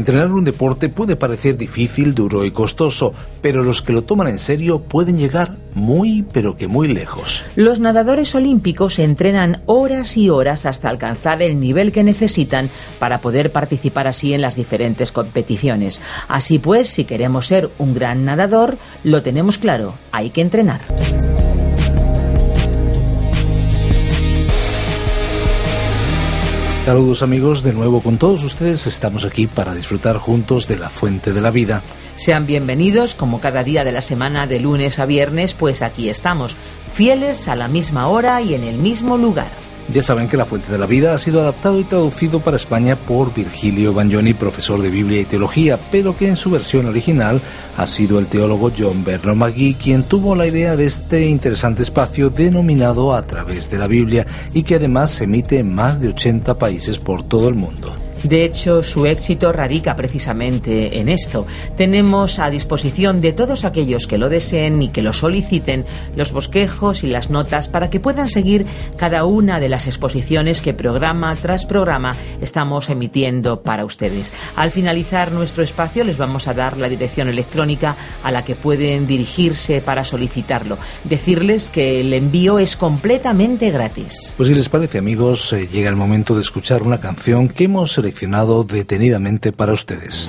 Entrenar un deporte puede parecer difícil, duro y costoso, pero los que lo toman en serio pueden llegar muy, pero que muy lejos. Los nadadores olímpicos entrenan horas y horas hasta alcanzar el nivel que necesitan para poder participar así en las diferentes competiciones. Así pues, si queremos ser un gran nadador, lo tenemos claro, hay que entrenar. Saludos amigos, de nuevo con todos ustedes estamos aquí para disfrutar juntos de la fuente de la vida. Sean bienvenidos como cada día de la semana de lunes a viernes, pues aquí estamos, fieles a la misma hora y en el mismo lugar. Ya saben que La Fuente de la Vida ha sido adaptado y traducido para España por Virgilio Bagnoni, profesor de Biblia y Teología, pero que en su versión original ha sido el teólogo John Bernard McGee quien tuvo la idea de este interesante espacio denominado A través de la Biblia y que además se emite en más de 80 países por todo el mundo. De hecho, su éxito radica precisamente en esto. Tenemos a disposición de todos aquellos que lo deseen y que lo soliciten los bosquejos y las notas para que puedan seguir cada una de las exposiciones que programa tras programa estamos emitiendo para ustedes. Al finalizar nuestro espacio les vamos a dar la dirección electrónica a la que pueden dirigirse para solicitarlo. Decirles que el envío es completamente gratis. Pues si les parece amigos, eh, llega el momento de escuchar una canción que hemos seleccionado detenidamente para ustedes.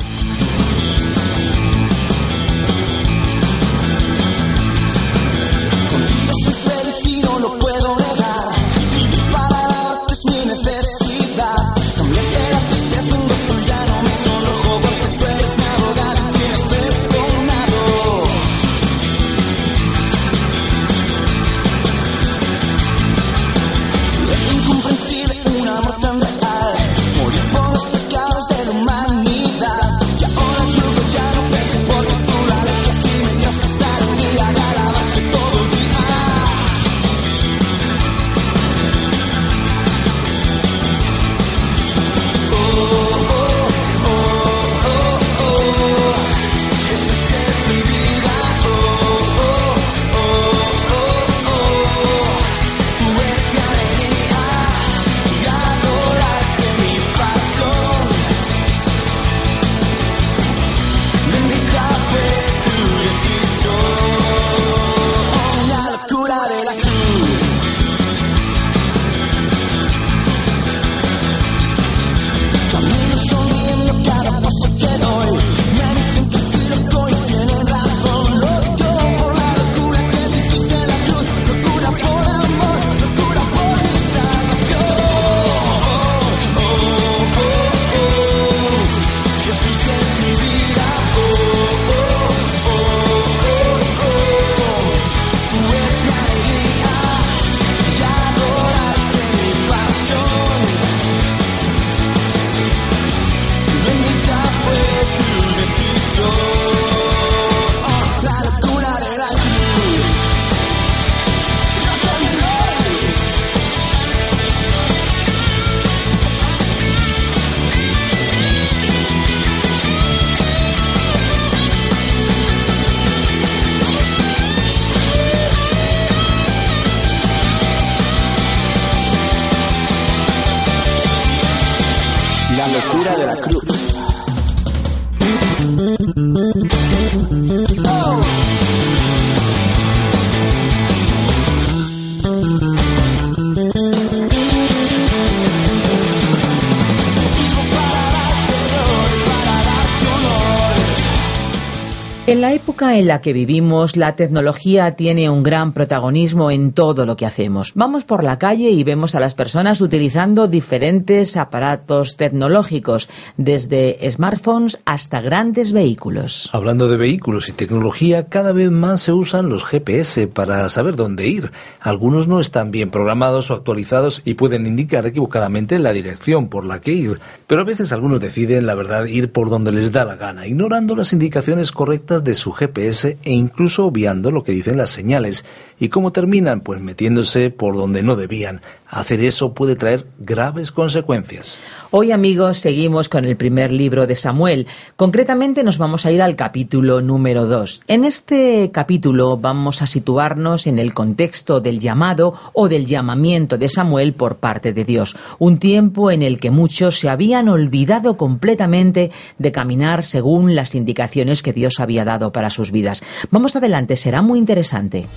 En la época en la que vivimos, la tecnología tiene un gran protagonismo en todo lo que hacemos. Vamos por la calle y vemos a las personas utilizando diferentes aparatos tecnológicos, desde smartphones hasta grandes vehículos. Hablando de vehículos y tecnología, cada vez más se usan los GPS para saber dónde ir. Algunos no están bien programados o actualizados y pueden indicar equivocadamente la dirección por la que ir, pero a veces algunos deciden, la verdad, ir por donde les da la gana, ignorando las indicaciones correctas de su GPS e incluso obviando lo que dicen las señales. ¿Y cómo terminan? Pues metiéndose por donde no debían. Hacer eso puede traer graves consecuencias. Hoy amigos seguimos con el primer libro de Samuel. Concretamente nos vamos a ir al capítulo número 2. En este capítulo vamos a situarnos en el contexto del llamado o del llamamiento de Samuel por parte de Dios. Un tiempo en el que muchos se habían olvidado completamente de caminar según las indicaciones que Dios había dado para sus vidas. Vamos adelante, será muy interesante.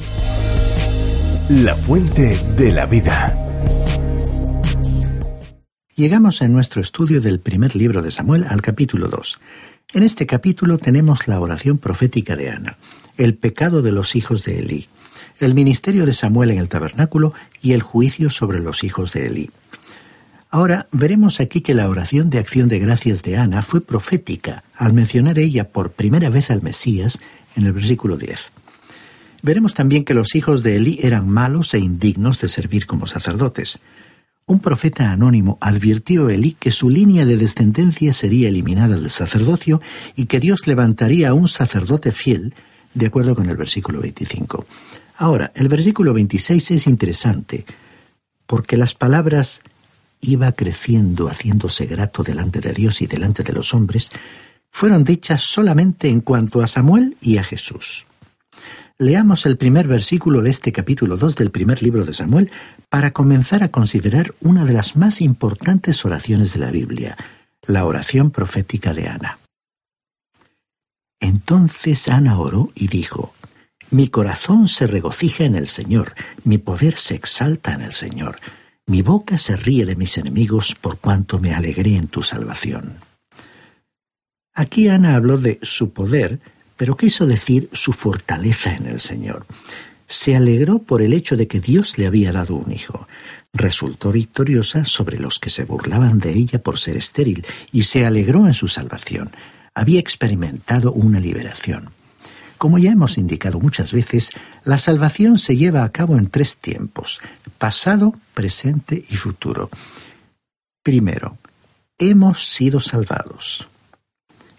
La fuente de la vida. Llegamos en nuestro estudio del primer libro de Samuel al capítulo 2. En este capítulo tenemos la oración profética de Ana, el pecado de los hijos de Elí, el ministerio de Samuel en el tabernáculo y el juicio sobre los hijos de Elí. Ahora veremos aquí que la oración de acción de gracias de Ana fue profética al mencionar ella por primera vez al Mesías en el versículo 10. Veremos también que los hijos de Elí eran malos e indignos de servir como sacerdotes. Un profeta anónimo advirtió a Elí que su línea de descendencia sería eliminada del sacerdocio y que Dios levantaría a un sacerdote fiel, de acuerdo con el versículo 25. Ahora, el versículo 26 es interesante, porque las palabras iba creciendo, haciéndose grato delante de Dios y delante de los hombres, fueron dichas solamente en cuanto a Samuel y a Jesús. Leamos el primer versículo de este capítulo 2 del primer libro de Samuel para comenzar a considerar una de las más importantes oraciones de la Biblia, la oración profética de Ana. Entonces Ana oró y dijo, Mi corazón se regocija en el Señor, mi poder se exalta en el Señor, mi boca se ríe de mis enemigos por cuanto me alegré en tu salvación. Aquí Ana habló de su poder, pero quiso decir su fortaleza en el Señor. Se alegró por el hecho de que Dios le había dado un hijo. Resultó victoriosa sobre los que se burlaban de ella por ser estéril y se alegró en su salvación. Había experimentado una liberación. Como ya hemos indicado muchas veces, la salvación se lleva a cabo en tres tiempos, pasado, presente y futuro. Primero, hemos sido salvados.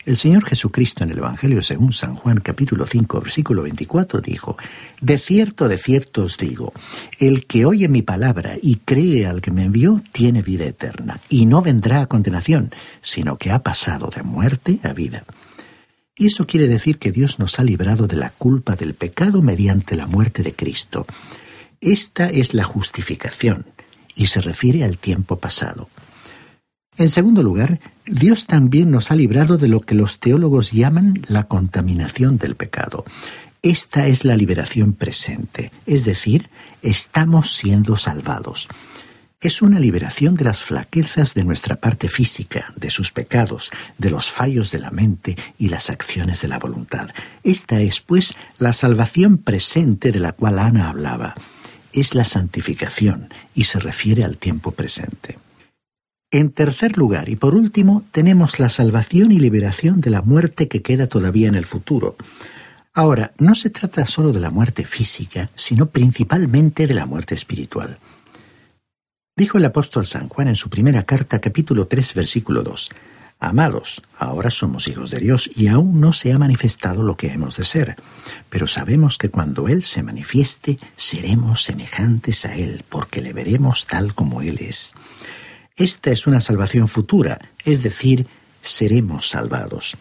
El Señor Jesucristo en el Evangelio según San Juan capítulo 5 versículo 24 dijo, De cierto, de cierto os digo, el que oye mi palabra y cree al que me envió tiene vida eterna, y no vendrá a condenación, sino que ha pasado de muerte a vida. Y eso quiere decir que Dios nos ha librado de la culpa del pecado mediante la muerte de Cristo. Esta es la justificación, y se refiere al tiempo pasado. En segundo lugar, Dios también nos ha librado de lo que los teólogos llaman la contaminación del pecado. Esta es la liberación presente, es decir, estamos siendo salvados. Es una liberación de las flaquezas de nuestra parte física, de sus pecados, de los fallos de la mente y las acciones de la voluntad. Esta es, pues, la salvación presente de la cual Ana hablaba. Es la santificación y se refiere al tiempo presente. En tercer lugar, y por último, tenemos la salvación y liberación de la muerte que queda todavía en el futuro. Ahora, no se trata solo de la muerte física, sino principalmente de la muerte espiritual. Dijo el apóstol San Juan en su primera carta capítulo 3 versículo 2, Amados, ahora somos hijos de Dios y aún no se ha manifestado lo que hemos de ser, pero sabemos que cuando Él se manifieste seremos semejantes a Él, porque le veremos tal como Él es. Esta es una salvación futura, es decir, seremos salvados.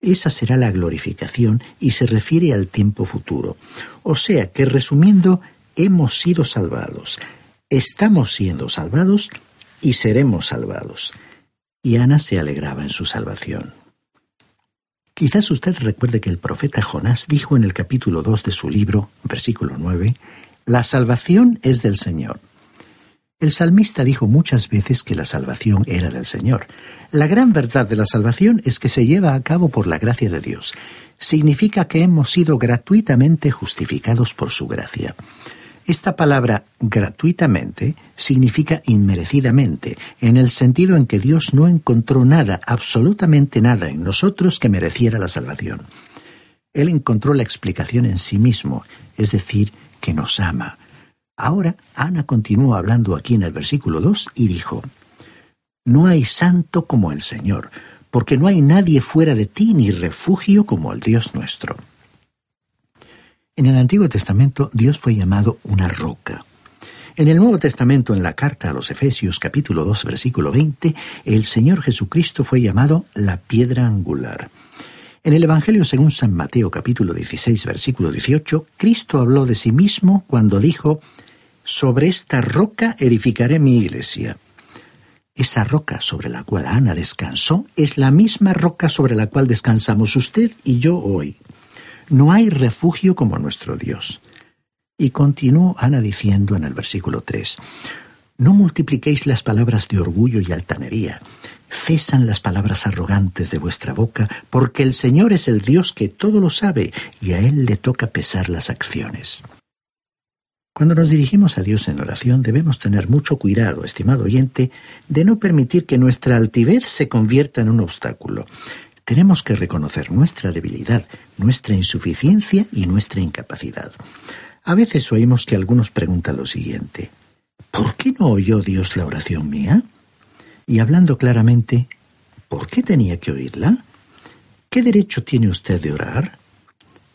Esa será la glorificación y se refiere al tiempo futuro. O sea que, resumiendo, hemos sido salvados, estamos siendo salvados y seremos salvados. Y Ana se alegraba en su salvación. Quizás usted recuerde que el profeta Jonás dijo en el capítulo 2 de su libro, versículo 9, La salvación es del Señor. El salmista dijo muchas veces que la salvación era del Señor. La gran verdad de la salvación es que se lleva a cabo por la gracia de Dios. significa que hemos sido gratuitamente justificados por su gracia. Esta palabra gratuitamente significa inmerecidamente, en el sentido en que Dios no encontró nada, absolutamente nada en nosotros que mereciera la salvación. Él encontró la explicación en sí mismo, es decir, que nos ama. Ahora, Ana continuó hablando aquí en el versículo 2 y dijo, No hay santo como el Señor, porque no hay nadie fuera de ti ni refugio como el Dios nuestro. En el Antiguo Testamento Dios fue llamado una roca. En el Nuevo Testamento, en la carta a los Efesios capítulo 2 versículo 20, el Señor Jesucristo fue llamado la piedra angular. En el Evangelio según San Mateo capítulo 16 versículo 18, Cristo habló de sí mismo cuando dijo, Sobre esta roca edificaré mi iglesia. Esa roca sobre la cual Ana descansó es la misma roca sobre la cual descansamos usted y yo hoy. No hay refugio como nuestro Dios. Y continuó Ana diciendo en el versículo 3, No multipliquéis las palabras de orgullo y altanería. Cesan las palabras arrogantes de vuestra boca, porque el Señor es el Dios que todo lo sabe y a Él le toca pesar las acciones. Cuando nos dirigimos a Dios en oración debemos tener mucho cuidado, estimado oyente, de no permitir que nuestra altivez se convierta en un obstáculo. Tenemos que reconocer nuestra debilidad, nuestra insuficiencia y nuestra incapacidad. A veces oímos que algunos preguntan lo siguiente, ¿por qué no oyó Dios la oración mía? Y hablando claramente, ¿por qué tenía que oírla? ¿Qué derecho tiene usted de orar?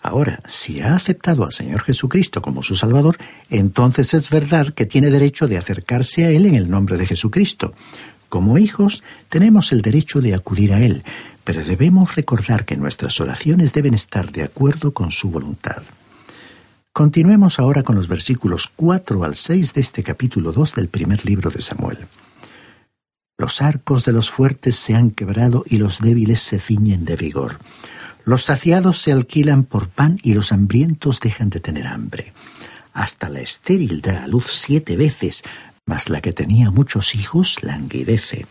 Ahora, si ha aceptado al Señor Jesucristo como su Salvador, entonces es verdad que tiene derecho de acercarse a Él en el nombre de Jesucristo. Como hijos, tenemos el derecho de acudir a Él, pero debemos recordar que nuestras oraciones deben estar de acuerdo con su voluntad. Continuemos ahora con los versículos 4 al 6 de este capítulo 2 del primer libro de Samuel. Los arcos de los fuertes se han quebrado y los débiles se ciñen de vigor. Los saciados se alquilan por pan y los hambrientos dejan de tener hambre. Hasta la estéril da a luz siete veces, mas la que tenía muchos hijos languidece.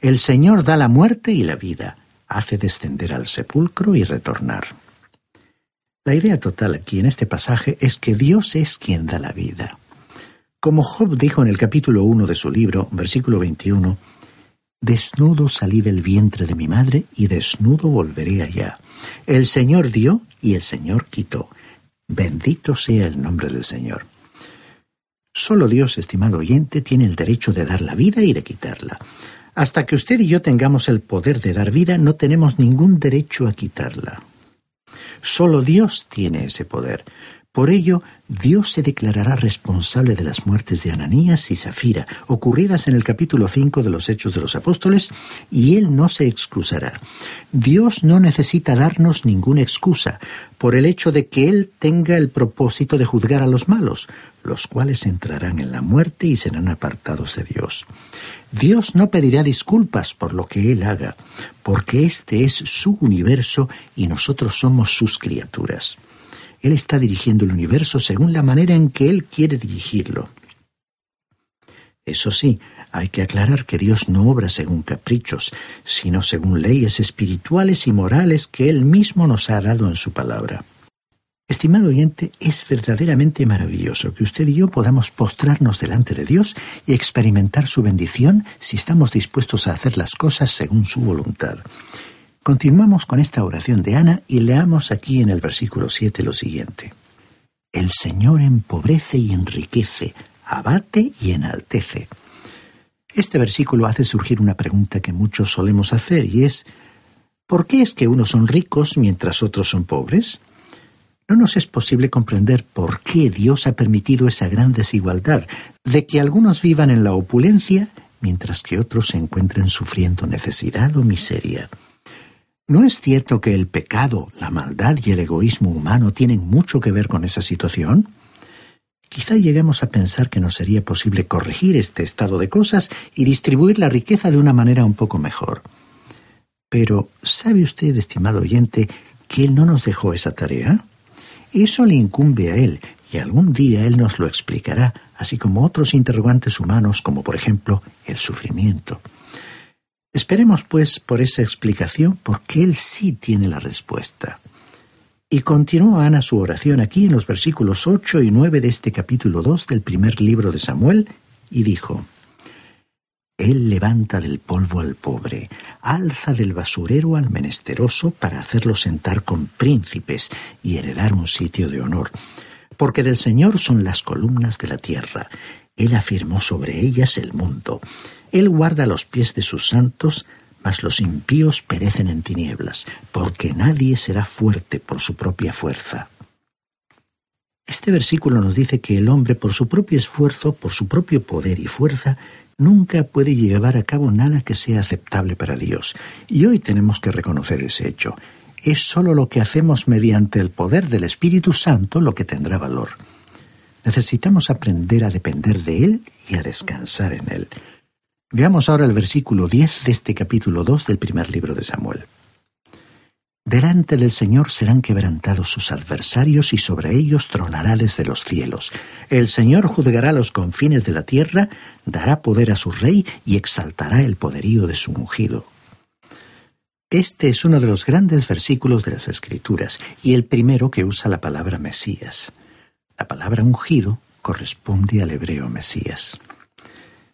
El Señor da la muerte y la vida hace descender al sepulcro y retornar. La idea total aquí en este pasaje es que Dios es quien da la vida. Como Job dijo en el capítulo 1 de su libro, versículo 21, Desnudo salí del vientre de mi madre y desnudo volveré allá. El Señor dio y el Señor quitó. Bendito sea el nombre del Señor. Solo Dios, estimado oyente, tiene el derecho de dar la vida y de quitarla. Hasta que usted y yo tengamos el poder de dar vida, no tenemos ningún derecho a quitarla. Solo Dios tiene ese poder. Por ello, Dios se declarará responsable de las muertes de Ananías y Zafira, ocurridas en el capítulo 5 de los Hechos de los Apóstoles, y Él no se excusará. Dios no necesita darnos ninguna excusa por el hecho de que Él tenga el propósito de juzgar a los malos, los cuales entrarán en la muerte y serán apartados de Dios. Dios no pedirá disculpas por lo que Él haga, porque este es su universo y nosotros somos sus criaturas. Él está dirigiendo el universo según la manera en que Él quiere dirigirlo. Eso sí, hay que aclarar que Dios no obra según caprichos, sino según leyes espirituales y morales que Él mismo nos ha dado en su palabra. Estimado oyente, es verdaderamente maravilloso que usted y yo podamos postrarnos delante de Dios y experimentar su bendición si estamos dispuestos a hacer las cosas según su voluntad. Continuamos con esta oración de Ana y leamos aquí en el versículo 7 lo siguiente. El Señor empobrece y enriquece, abate y enaltece. Este versículo hace surgir una pregunta que muchos solemos hacer y es, ¿por qué es que unos son ricos mientras otros son pobres? No nos es posible comprender por qué Dios ha permitido esa gran desigualdad de que algunos vivan en la opulencia mientras que otros se encuentren sufriendo necesidad o miseria. ¿No es cierto que el pecado, la maldad y el egoísmo humano tienen mucho que ver con esa situación? Quizá lleguemos a pensar que no sería posible corregir este estado de cosas y distribuir la riqueza de una manera un poco mejor. Pero, ¿sabe usted, estimado oyente, que Él no nos dejó esa tarea? Eso le incumbe a Él, y algún día Él nos lo explicará, así como otros interrogantes humanos, como por ejemplo el sufrimiento. Esperemos, pues, por esa explicación, porque Él sí tiene la respuesta. Y continuó Ana su oración aquí en los versículos 8 y 9 de este capítulo 2 del primer libro de Samuel, y dijo, Él levanta del polvo al pobre, alza del basurero al menesteroso para hacerlo sentar con príncipes y heredar un sitio de honor. Porque del Señor son las columnas de la tierra, Él afirmó sobre ellas el mundo. Él guarda los pies de sus santos, mas los impíos perecen en tinieblas, porque nadie será fuerte por su propia fuerza. Este versículo nos dice que el hombre, por su propio esfuerzo, por su propio poder y fuerza, nunca puede llevar a cabo nada que sea aceptable para Dios. Y hoy tenemos que reconocer ese hecho. Es sólo lo que hacemos mediante el poder del Espíritu Santo lo que tendrá valor. Necesitamos aprender a depender de Él y a descansar en Él. Veamos ahora el versículo 10 de este capítulo 2 del primer libro de Samuel. Delante del Señor serán quebrantados sus adversarios y sobre ellos tronará desde los cielos. El Señor juzgará los confines de la tierra, dará poder a su rey y exaltará el poderío de su ungido. Este es uno de los grandes versículos de las Escrituras y el primero que usa la palabra Mesías. La palabra ungido corresponde al hebreo Mesías.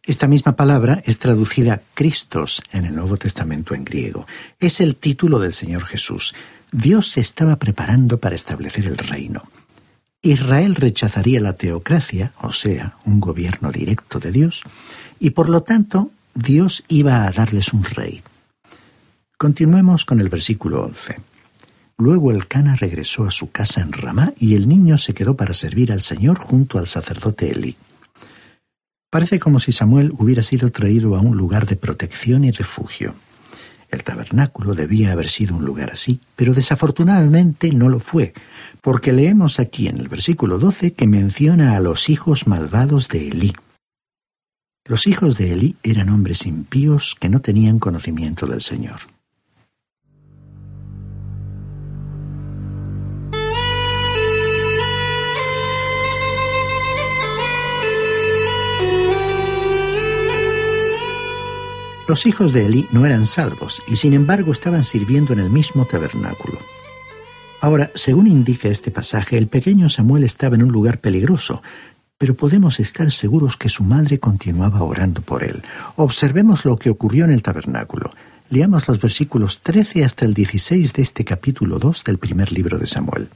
Esta misma palabra es traducida Cristos en el Nuevo Testamento en griego. Es el título del Señor Jesús. Dios se estaba preparando para establecer el reino. Israel rechazaría la teocracia, o sea, un gobierno directo de Dios, y por lo tanto Dios iba a darles un rey. Continuemos con el versículo 11. Luego el Cana regresó a su casa en Ramá y el niño se quedó para servir al Señor junto al sacerdote Elí. Parece como si Samuel hubiera sido traído a un lugar de protección y refugio. El tabernáculo debía haber sido un lugar así, pero desafortunadamente no lo fue, porque leemos aquí en el versículo 12 que menciona a los hijos malvados de Elí. Los hijos de Elí eran hombres impíos que no tenían conocimiento del Señor. Los hijos de Elí no eran salvos y sin embargo estaban sirviendo en el mismo tabernáculo. Ahora, según indica este pasaje, el pequeño Samuel estaba en un lugar peligroso, pero podemos estar seguros que su madre continuaba orando por él. Observemos lo que ocurrió en el tabernáculo. Leamos los versículos 13 hasta el 16 de este capítulo 2 del primer libro de Samuel.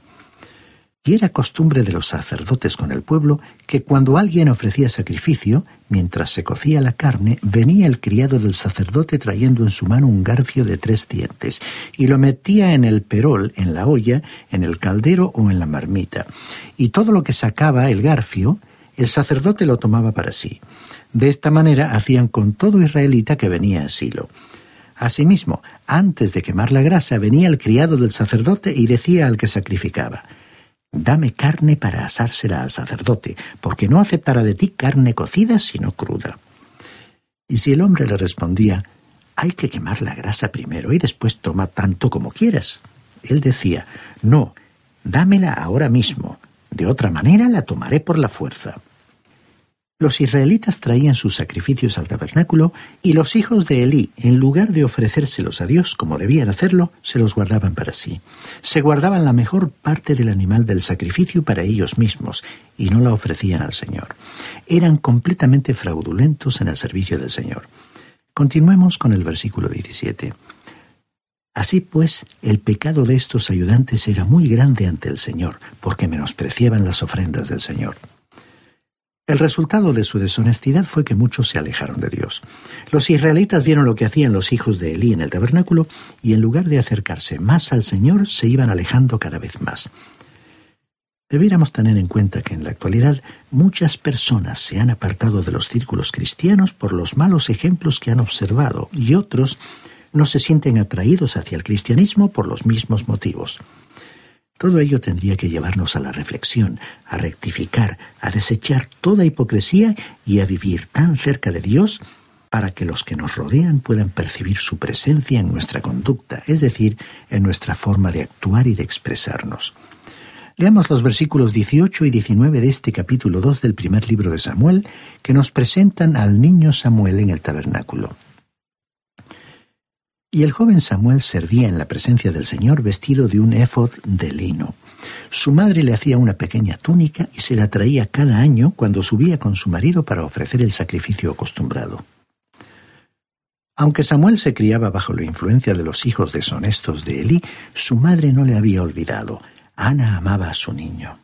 Y era costumbre de los sacerdotes con el pueblo que cuando alguien ofrecía sacrificio, mientras se cocía la carne, venía el criado del sacerdote trayendo en su mano un garfio de tres dientes, y lo metía en el perol, en la olla, en el caldero o en la marmita. Y todo lo que sacaba el garfio, el sacerdote lo tomaba para sí. De esta manera hacían con todo israelita que venía a Silo. Asimismo, antes de quemar la grasa, venía el criado del sacerdote y decía al que sacrificaba, Dame carne para asársela al sacerdote, porque no aceptará de ti carne cocida sino cruda. Y si el hombre le respondía, hay que quemar la grasa primero y después toma tanto como quieras. Él decía, no, dámela ahora mismo, de otra manera la tomaré por la fuerza. Los israelitas traían sus sacrificios al tabernáculo y los hijos de Elí, en lugar de ofrecérselos a Dios como debían hacerlo, se los guardaban para sí. Se guardaban la mejor parte del animal del sacrificio para ellos mismos y no la ofrecían al Señor. Eran completamente fraudulentos en el servicio del Señor. Continuemos con el versículo 17. Así pues, el pecado de estos ayudantes era muy grande ante el Señor, porque menospreciaban las ofrendas del Señor. El resultado de su deshonestidad fue que muchos se alejaron de Dios. Los israelitas vieron lo que hacían los hijos de Elí en el tabernáculo y en lugar de acercarse más al Señor, se iban alejando cada vez más. Debiéramos tener en cuenta que en la actualidad muchas personas se han apartado de los círculos cristianos por los malos ejemplos que han observado y otros no se sienten atraídos hacia el cristianismo por los mismos motivos. Todo ello tendría que llevarnos a la reflexión, a rectificar, a desechar toda hipocresía y a vivir tan cerca de Dios para que los que nos rodean puedan percibir su presencia en nuestra conducta, es decir, en nuestra forma de actuar y de expresarnos. Leamos los versículos 18 y 19 de este capítulo 2 del primer libro de Samuel, que nos presentan al niño Samuel en el tabernáculo. Y el joven Samuel servía en la presencia del Señor vestido de un éfod de lino. Su madre le hacía una pequeña túnica y se la traía cada año cuando subía con su marido para ofrecer el sacrificio acostumbrado. Aunque Samuel se criaba bajo la influencia de los hijos deshonestos de Elí, su madre no le había olvidado. Ana amaba a su niño.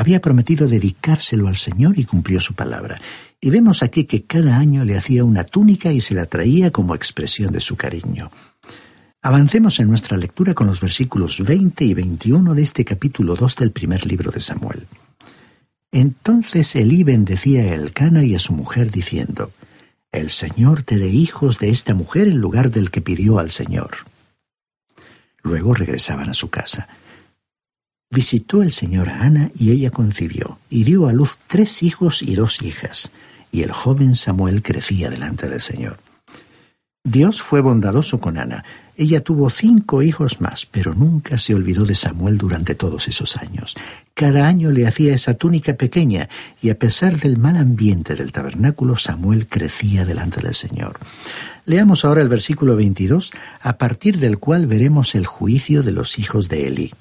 Había prometido dedicárselo al Señor y cumplió su palabra. Y vemos aquí que cada año le hacía una túnica y se la traía como expresión de su cariño. Avancemos en nuestra lectura con los versículos 20 y 21 de este capítulo 2 del primer libro de Samuel. Entonces Elí bendecía a Elcana y a su mujer diciendo, El Señor te dé hijos de esta mujer en lugar del que pidió al Señor. Luego regresaban a su casa. Visitó el Señor a Ana y ella concibió, y dio a luz tres hijos y dos hijas, y el joven Samuel crecía delante del Señor. Dios fue bondadoso con Ana. Ella tuvo cinco hijos más, pero nunca se olvidó de Samuel durante todos esos años. Cada año le hacía esa túnica pequeña, y a pesar del mal ambiente del tabernáculo, Samuel crecía delante del Señor. Leamos ahora el versículo 22, a partir del cual veremos el juicio de los hijos de Elí.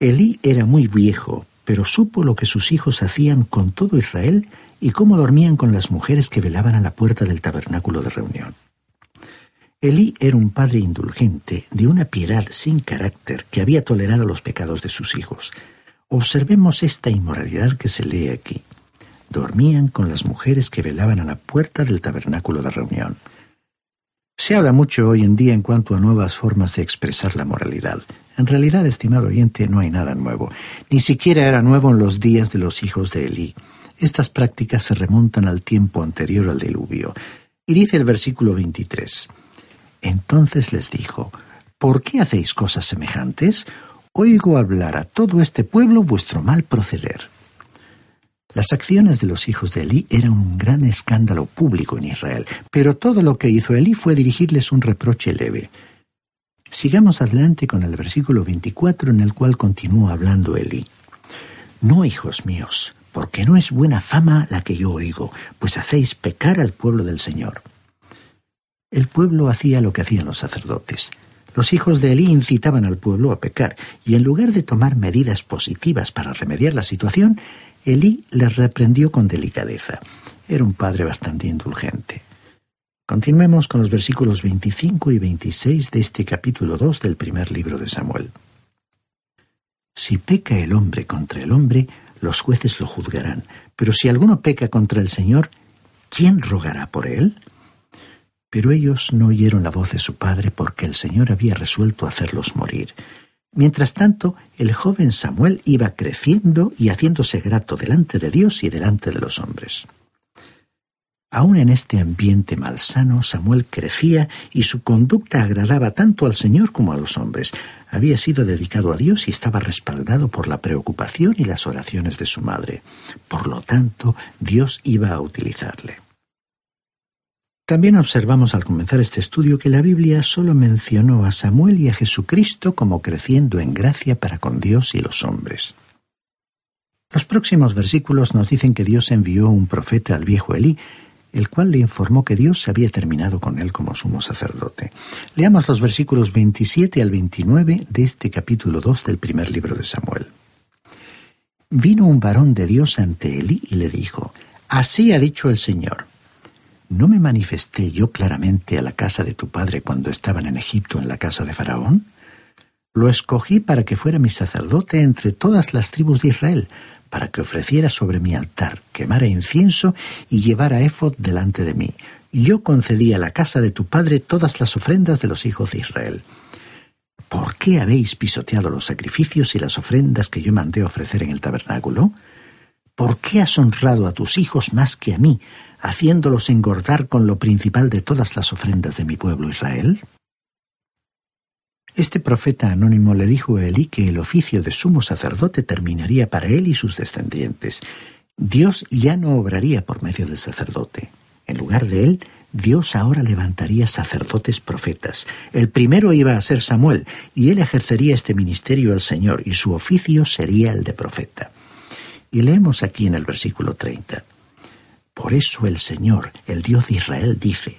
Elí era muy viejo, pero supo lo que sus hijos hacían con todo Israel y cómo dormían con las mujeres que velaban a la puerta del tabernáculo de reunión. Elí era un padre indulgente, de una piedad sin carácter, que había tolerado los pecados de sus hijos. Observemos esta inmoralidad que se lee aquí. Dormían con las mujeres que velaban a la puerta del tabernáculo de reunión. Se habla mucho hoy en día en cuanto a nuevas formas de expresar la moralidad. En realidad, estimado oyente, no hay nada nuevo. Ni siquiera era nuevo en los días de los hijos de Elí. Estas prácticas se remontan al tiempo anterior al diluvio. Y dice el versículo 23, Entonces les dijo, ¿por qué hacéis cosas semejantes? Oigo hablar a todo este pueblo vuestro mal proceder. Las acciones de los hijos de Elí eran un gran escándalo público en Israel, pero todo lo que hizo Elí fue dirigirles un reproche leve. Sigamos adelante con el versículo 24 en el cual continúa hablando Elí. No, hijos míos, porque no es buena fama la que yo oigo, pues hacéis pecar al pueblo del Señor. El pueblo hacía lo que hacían los sacerdotes. Los hijos de Elí incitaban al pueblo a pecar, y en lugar de tomar medidas positivas para remediar la situación, Elí les reprendió con delicadeza. Era un padre bastante indulgente. Continuemos con los versículos 25 y 26 de este capítulo 2 del primer libro de Samuel. Si peca el hombre contra el hombre, los jueces lo juzgarán. Pero si alguno peca contra el Señor, ¿quién rogará por él? Pero ellos no oyeron la voz de su padre porque el Señor había resuelto hacerlos morir. Mientras tanto, el joven Samuel iba creciendo y haciéndose grato delante de Dios y delante de los hombres. Aún en este ambiente malsano, Samuel crecía y su conducta agradaba tanto al Señor como a los hombres. Había sido dedicado a Dios y estaba respaldado por la preocupación y las oraciones de su madre. Por lo tanto, Dios iba a utilizarle. También observamos al comenzar este estudio que la Biblia solo mencionó a Samuel y a Jesucristo como creciendo en gracia para con Dios y los hombres. Los próximos versículos nos dicen que Dios envió un profeta al viejo Elí el cual le informó que Dios había terminado con él como sumo sacerdote. Leamos los versículos 27 al 29 de este capítulo 2 del primer libro de Samuel. Vino un varón de Dios ante Elí y le dijo, Así ha dicho el Señor, ¿no me manifesté yo claramente a la casa de tu padre cuando estaban en Egipto en la casa de Faraón? Lo escogí para que fuera mi sacerdote entre todas las tribus de Israel, para que ofreciera sobre mi altar, quemara incienso y llevara efod delante de mí. Yo concedí a la casa de tu padre todas las ofrendas de los hijos de Israel. ¿Por qué habéis pisoteado los sacrificios y las ofrendas que yo mandé ofrecer en el tabernáculo? ¿Por qué has honrado a tus hijos más que a mí, haciéndolos engordar con lo principal de todas las ofrendas de mi pueblo Israel? Este profeta anónimo le dijo a Elí que el oficio de sumo sacerdote terminaría para él y sus descendientes. Dios ya no obraría por medio del sacerdote. En lugar de él, Dios ahora levantaría sacerdotes profetas. El primero iba a ser Samuel, y él ejercería este ministerio al Señor, y su oficio sería el de profeta. Y leemos aquí en el versículo 30. Por eso el Señor, el Dios de Israel, dice,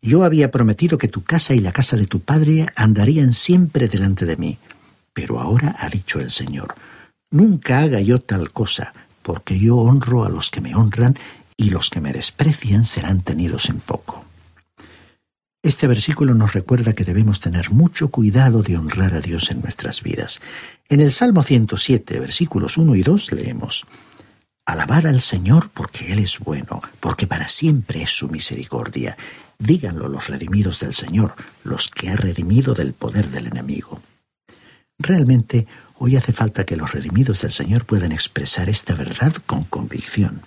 Yo había prometido que tu casa y la casa de tu padre andarían siempre delante de mí. Pero ahora ha dicho el Señor, nunca haga yo tal cosa, porque yo honro a los que me honran y los que me desprecian serán tenidos en poco. Este versículo nos recuerda que debemos tener mucho cuidado de honrar a Dios en nuestras vidas. En el Salmo 107, versículos 1 y 2 leemos, Alabad al Señor porque Él es bueno, porque para siempre es su misericordia. Díganlo los redimidos del Señor, los que ha redimido del poder del enemigo. Realmente, hoy hace falta que los redimidos del Señor puedan expresar esta verdad con convicción.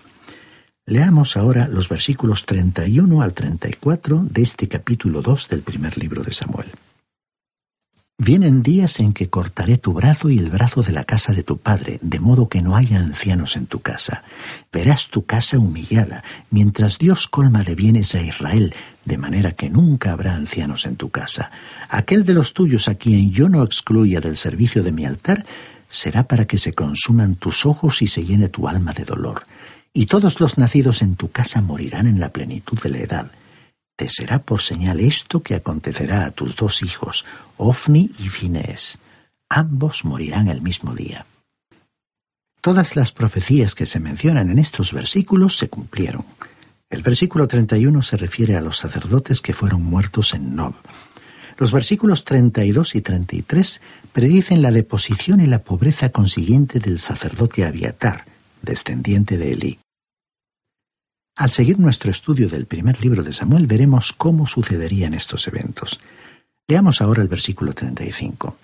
Leamos ahora los versículos 31 al 34 de este capítulo 2 del primer libro de Samuel. Vienen días en que cortaré tu brazo y el brazo de la casa de tu padre, de modo que no haya ancianos en tu casa. Verás tu casa humillada, mientras Dios colma de bienes a Israel, de manera que nunca habrá ancianos en tu casa. Aquel de los tuyos a quien yo no excluya del servicio de mi altar, será para que se consuman tus ojos y se llene tu alma de dolor y todos los nacidos en tu casa morirán en la plenitud de la edad. Será por señal esto que acontecerá a tus dos hijos, Ofni y Finés. Ambos morirán el mismo día. Todas las profecías que se mencionan en estos versículos se cumplieron. El versículo 31 se refiere a los sacerdotes que fueron muertos en Nob. Los versículos 32 y 33 predicen la deposición y la pobreza consiguiente del sacerdote Abiatar, descendiente de Elí. Al seguir nuestro estudio del primer libro de Samuel veremos cómo sucederían estos eventos. Leamos ahora el versículo 35.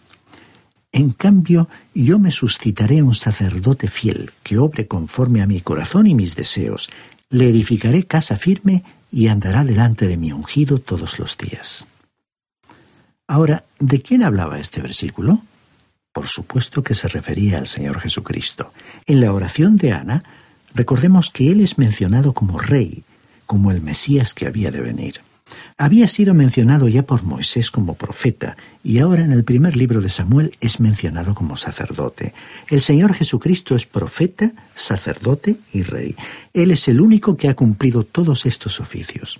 En cambio, yo me suscitaré un sacerdote fiel, que obre conforme a mi corazón y mis deseos. Le edificaré casa firme y andará delante de mi ungido todos los días. Ahora, ¿de quién hablaba este versículo? Por supuesto que se refería al Señor Jesucristo. En la oración de Ana, recordemos que Él es mencionado como rey, como el Mesías que había de venir. Había sido mencionado ya por Moisés como profeta y ahora en el primer libro de Samuel es mencionado como sacerdote. El Señor Jesucristo es profeta, sacerdote y rey. Él es el único que ha cumplido todos estos oficios.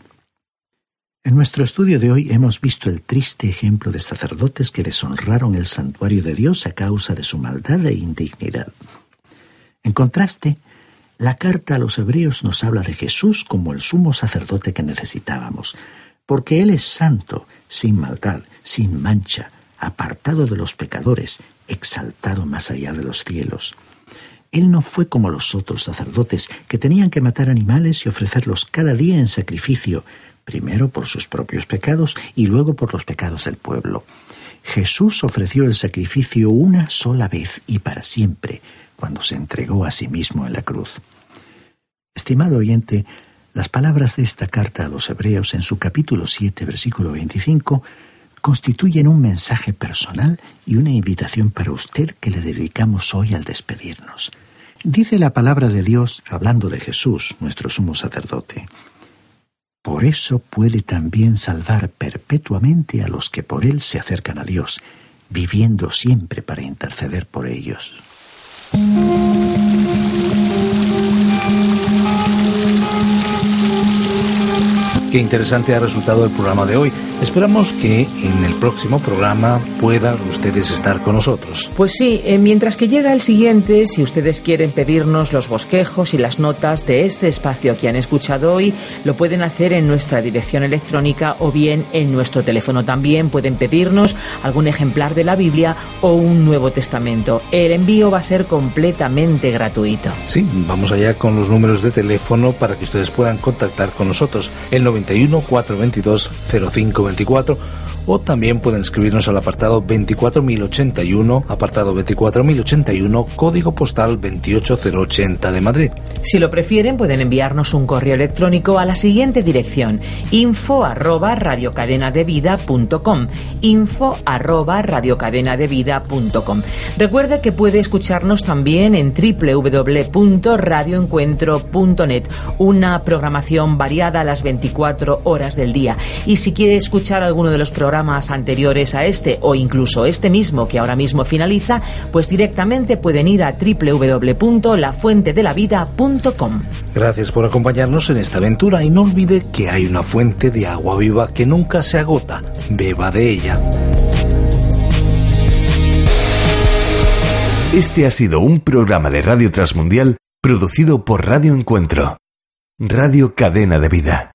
En nuestro estudio de hoy hemos visto el triste ejemplo de sacerdotes que deshonraron el santuario de Dios a causa de su maldad e indignidad. En contraste, la carta a los hebreos nos habla de Jesús como el sumo sacerdote que necesitábamos, porque Él es santo, sin maldad, sin mancha, apartado de los pecadores, exaltado más allá de los cielos. Él no fue como los otros sacerdotes que tenían que matar animales y ofrecerlos cada día en sacrificio, primero por sus propios pecados y luego por los pecados del pueblo. Jesús ofreció el sacrificio una sola vez y para siempre, cuando se entregó a sí mismo en la cruz. Estimado oyente, las palabras de esta carta a los Hebreos en su capítulo 7, versículo 25, constituyen un mensaje personal y una invitación para usted que le dedicamos hoy al despedirnos. Dice la palabra de Dios, hablando de Jesús, nuestro sumo sacerdote, por eso puede también salvar perpetuamente a los que por él se acercan a Dios, viviendo siempre para interceder por ellos. Qué interesante ha resultado el programa de hoy. Esperamos que en el próximo programa puedan ustedes estar con nosotros. Pues sí, eh, mientras que llega el siguiente, si ustedes quieren pedirnos los bosquejos y las notas de este espacio que han escuchado hoy, lo pueden hacer en nuestra dirección electrónica o bien en nuestro teléfono. También pueden pedirnos algún ejemplar de la Biblia o un Nuevo Testamento. El envío va a ser completamente gratuito. Sí, vamos allá con los números de teléfono para que ustedes puedan contactar con nosotros. El 91 422 0524 o también pueden escribirnos al apartado 24081, apartado 24081, código postal 28080 de Madrid. Si lo prefieren, pueden enviarnos un correo electrónico a la siguiente dirección: info arroba radiocadenadevida.com. Info arroba radiocadenadevida.com. Recuerde que puede escucharnos también en www.radioencuentro.net, una programación variada a las 24 24 horas del día. Y si quiere escuchar alguno de los programas anteriores a este o incluso este mismo que ahora mismo finaliza, pues directamente pueden ir a www.lafuentedelavida.com. Gracias por acompañarnos en esta aventura y no olvide que hay una fuente de agua viva que nunca se agota. Beba de ella. Este ha sido un programa de Radio Transmundial producido por Radio Encuentro, Radio Cadena de Vida.